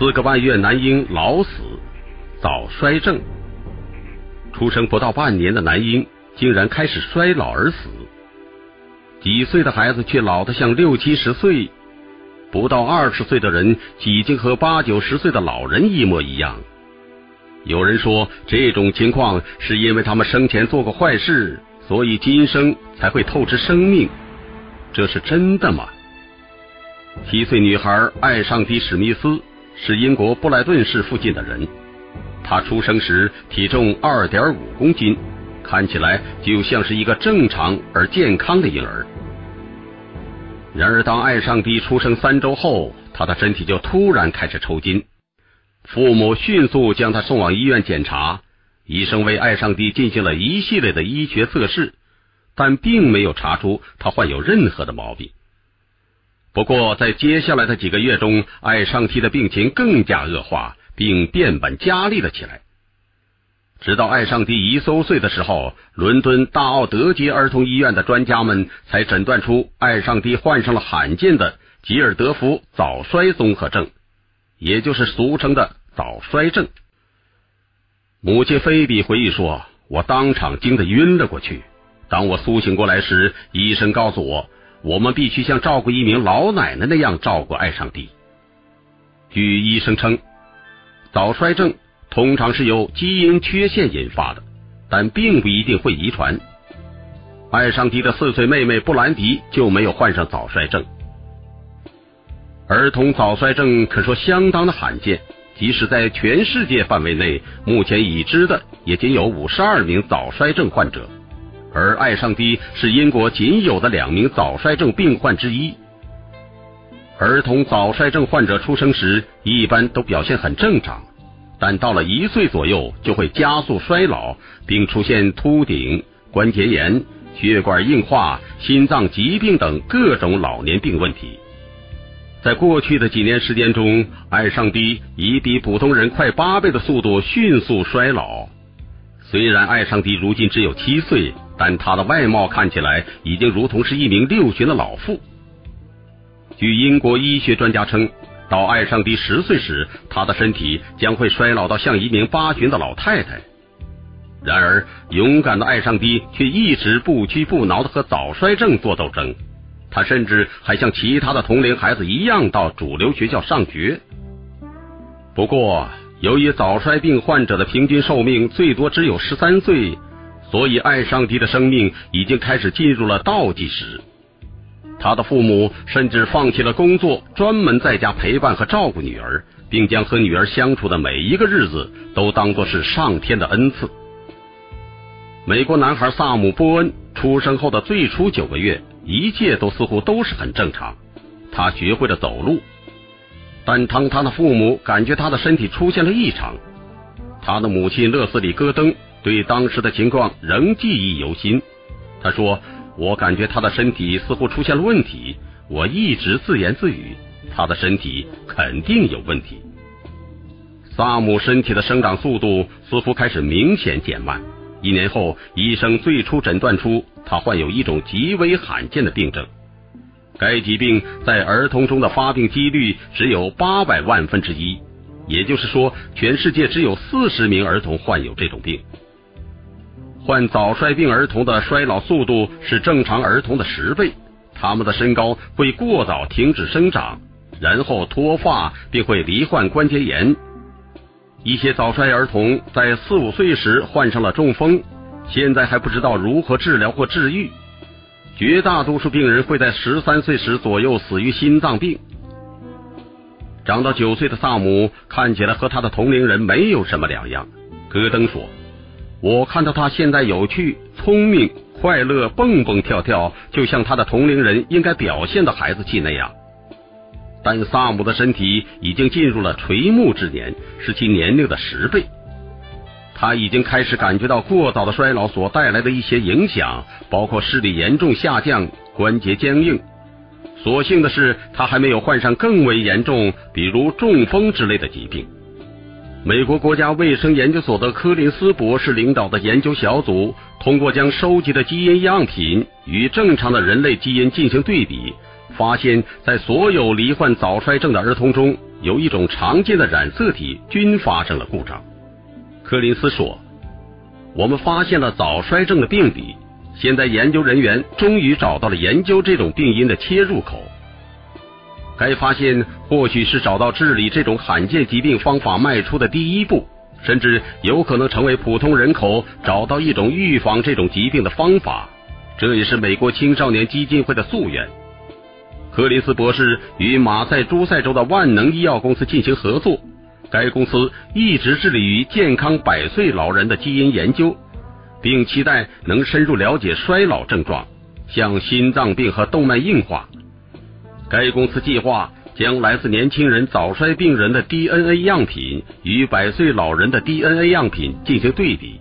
四个半月男婴老死，早衰症。出生不到半年的男婴竟然开始衰老而死，几岁的孩子却老得像六七十岁，不到二十岁的人已经和八九十岁的老人一模一样。有人说，这种情况是因为他们生前做过坏事，所以今生才会透支生命。这是真的吗？七岁女孩艾尚迪·史密斯是英国布莱顿市附近的人。他出生时体重二点五公斤，看起来就像是一个正常而健康的婴儿。然而，当艾尚迪出生三周后，他的身体就突然开始抽筋。父母迅速将他送往医院检查，医生为艾尚迪进行了一系列的医学测试，但并没有查出他患有任何的毛病。不过，在接下来的几个月中，艾尚迪的病情更加恶化，并变本加厉了起来。直到艾尚迪一周岁的时候，伦敦大奥德街儿童医院的专家们才诊断出艾尚迪患上了罕见的吉尔德福早衰综合症，也就是俗称的。早衰症。母亲菲比回忆说：“我当场惊得晕了过去。当我苏醒过来时，医生告诉我，我们必须像照顾一名老奶奶那样照顾艾尚迪。”据医生称，早衰症通常是由基因缺陷引发的，但并不一定会遗传。艾尚迪的四岁妹妹布兰迪就没有患上早衰症。儿童早衰症可说相当的罕见。即使在全世界范围内，目前已知的也仅有五十二名早衰症患者，而艾尚迪是英国仅有的两名早衰症病患之一。儿童早衰症患者出生时一般都表现很正常，但到了一岁左右就会加速衰老，并出现秃顶、关节炎、血管硬化、心脏疾病等各种老年病问题。在过去的几年时间中，艾尚迪以比普通人快八倍的速度迅速衰老。虽然艾尚迪如今只有七岁，但他的外貌看起来已经如同是一名六旬的老妇。据英国医学专家称，到艾尚迪十岁时，他的身体将会衰老到像一名八旬的老太太。然而，勇敢的艾尚迪却一直不屈不挠的和早衰症做斗争。他甚至还像其他的同龄孩子一样到主流学校上学。不过，由于早衰病患者的平均寿命最多只有十三岁，所以艾尚迪的生命已经开始进入了倒计时。他的父母甚至放弃了工作，专门在家陪伴和照顾女儿，并将和女儿相处的每一个日子都当作是上天的恩赐。美国男孩萨姆·波恩出生后的最初九个月。一切都似乎都是很正常，他学会了走路，但当他的父母感觉他的身体出现了异常，他的母亲勒斯里·戈登对当时的情况仍记忆犹新。他说：“我感觉他的身体似乎出现了问题，我一直自言自语，他的身体肯定有问题。”萨姆身体的生长速度似乎开始明显减慢。一年后，医生最初诊断出他患有一种极为罕见的病症。该疾病在儿童中的发病几率只有八百万分之一，也就是说，全世界只有四十名儿童患有这种病。患早衰病儿童的衰老速度是正常儿童的十倍，他们的身高会过早停止生长，然后脱发，并会罹患关节炎。一些早衰儿童在四五岁时患上了中风，现在还不知道如何治疗或治愈。绝大多数病人会在十三岁时左右死于心脏病。长到九岁的萨姆看起来和他的同龄人没有什么两样。戈登说：“我看到他现在有趣、聪明、快乐，蹦蹦跳跳，就像他的同龄人应该表现的孩子气那样。”但萨姆的身体已经进入了垂暮之年，是其年龄的十倍。他已经开始感觉到过早的衰老所带来的一些影响，包括视力严重下降、关节僵硬。所幸的是，他还没有患上更为严重，比如中风之类的疾病。美国国家卫生研究所的柯林斯博士领导的研究小组，通过将收集的基因样品与正常的人类基因进行对比。发现，在所有罹患早衰症的儿童中，有一种常见的染色体均发生了故障。柯林斯说：“我们发现了早衰症的病理，现在研究人员终于找到了研究这种病因的切入口。该发现或许是找到治理这种罕见疾病方法迈出的第一步，甚至有可能成为普通人口找到一种预防这种疾病的方法。这也是美国青少年基金会的夙愿。”柯林斯博士与马赛诸塞州的万能医药公司进行合作。该公司一直致力于健康百岁老人的基因研究，并期待能深入了解衰老症状，像心脏病和动脉硬化。该公司计划将来自年轻人早衰病人的 DNA 样品与百岁老人的 DNA 样品进行对比。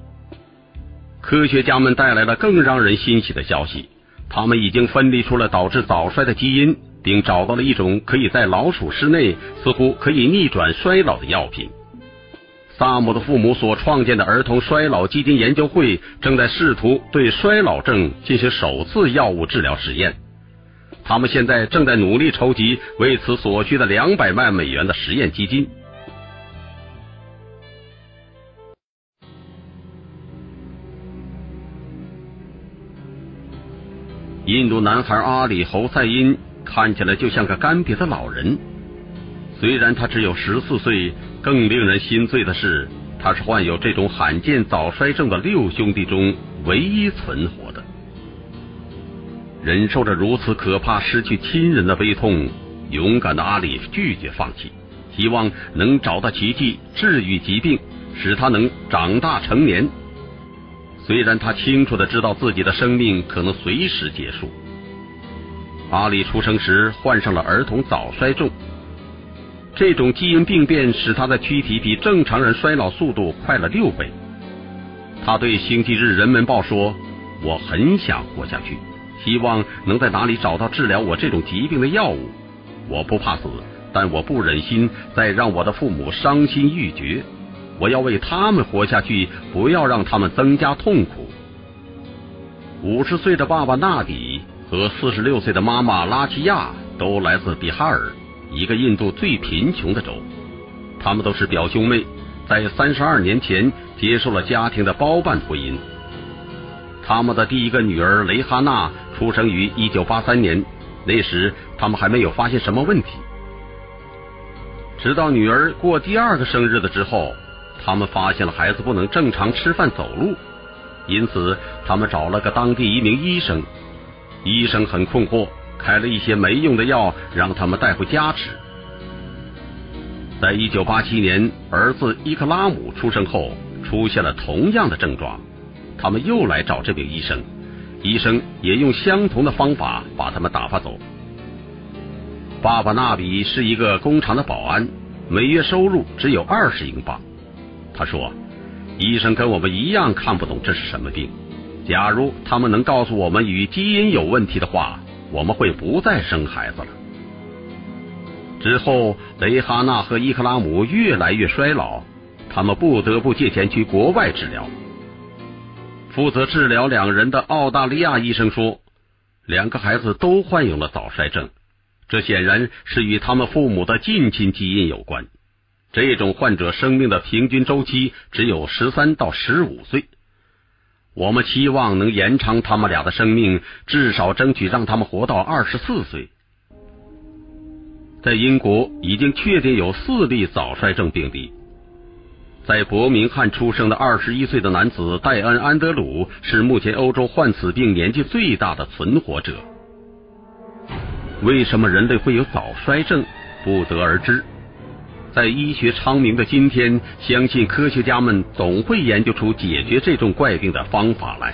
科学家们带来了更让人欣喜的消息，他们已经分离出了导致早衰的基因。并找到了一种可以在老鼠室内似乎可以逆转衰老的药品。萨姆的父母所创建的儿童衰老基金研究会正在试图对衰老症进行首次药物治疗实验。他们现在正在努力筹集为此所需的两百万美元的实验基金。印度男孩阿里侯赛因。看起来就像个干瘪的老人。虽然他只有十四岁，更令人心碎的是，他是患有这种罕见早衰症的六兄弟中唯一存活的。忍受着如此可怕失去亲人的悲痛，勇敢的阿里拒绝放弃，希望能找到奇迹，治愈疾病，使他能长大成年。虽然他清楚的知道自己的生命可能随时结束。阿里出生时患上了儿童早衰症，这种基因病变使他的躯体比正常人衰老速度快了六倍。他对《星期日人们报》说：“我很想活下去，希望能在哪里找到治疗我这种疾病的药物。我不怕死，但我不忍心再让我的父母伤心欲绝。我要为他们活下去，不要让他们增加痛苦。”五十岁的爸爸纳迪。和四十六岁的妈妈拉齐亚都来自比哈尔，一个印度最贫穷的州。他们都是表兄妹，在三十二年前接受了家庭的包办婚姻。他们的第一个女儿雷哈娜出生于一九八三年，那时他们还没有发现什么问题。直到女儿过第二个生日的之后，他们发现了孩子不能正常吃饭走路，因此他们找了个当地一名医生。医生很困惑，开了一些没用的药，让他们带回家吃。在一九八七年，儿子伊克拉姆出生后，出现了同样的症状，他们又来找这名医生，医生也用相同的方法把他们打发走。爸爸纳比是一个工厂的保安，每月收入只有二十英镑。他说：“医生跟我们一样看不懂这是什么病。”假如他们能告诉我们与基因有问题的话，我们会不再生孩子了。之后，雷哈娜和伊克拉姆越来越衰老，他们不得不借钱去国外治疗。负责治疗两人的澳大利亚医生说，两个孩子都患有了早衰症，这显然是与他们父母的近亲基因有关。这种患者生命的平均周期只有十三到十五岁。我们期望能延长他们俩的生命，至少争取让他们活到二十四岁。在英国已经确定有四例早衰症病例。在伯明翰出生的二十一岁的男子戴恩·安德鲁是目前欧洲患此病年纪最大的存活者。为什么人类会有早衰症？不得而知。在医学昌明的今天，相信科学家们总会研究出解决这种怪病的方法来。